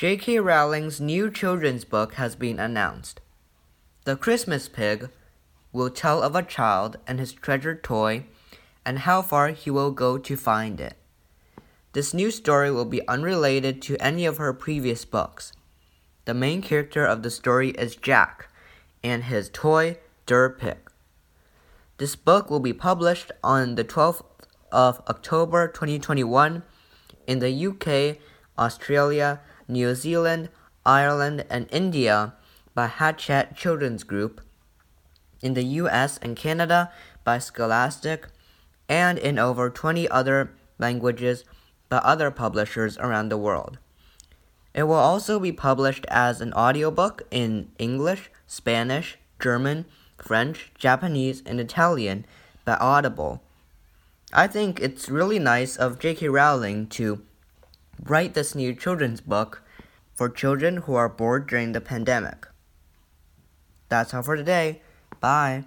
J.K. Rowling's new children's book has been announced. The Christmas Pig will tell of a child and his treasured toy and how far he will go to find it. This new story will be unrelated to any of her previous books. The main character of the story is Jack and his toy, Dur Pig. This book will be published on the 12th of October 2021 in the UK, Australia, New Zealand, Ireland, and India by Hachette Children's Group, in the US and Canada by Scholastic, and in over 20 other languages by other publishers around the world. It will also be published as an audiobook in English, Spanish, German, French, Japanese, and Italian by Audible. I think it's really nice of J.K. Rowling to write this new children's book for children who are bored during the pandemic. That's all for today. Bye.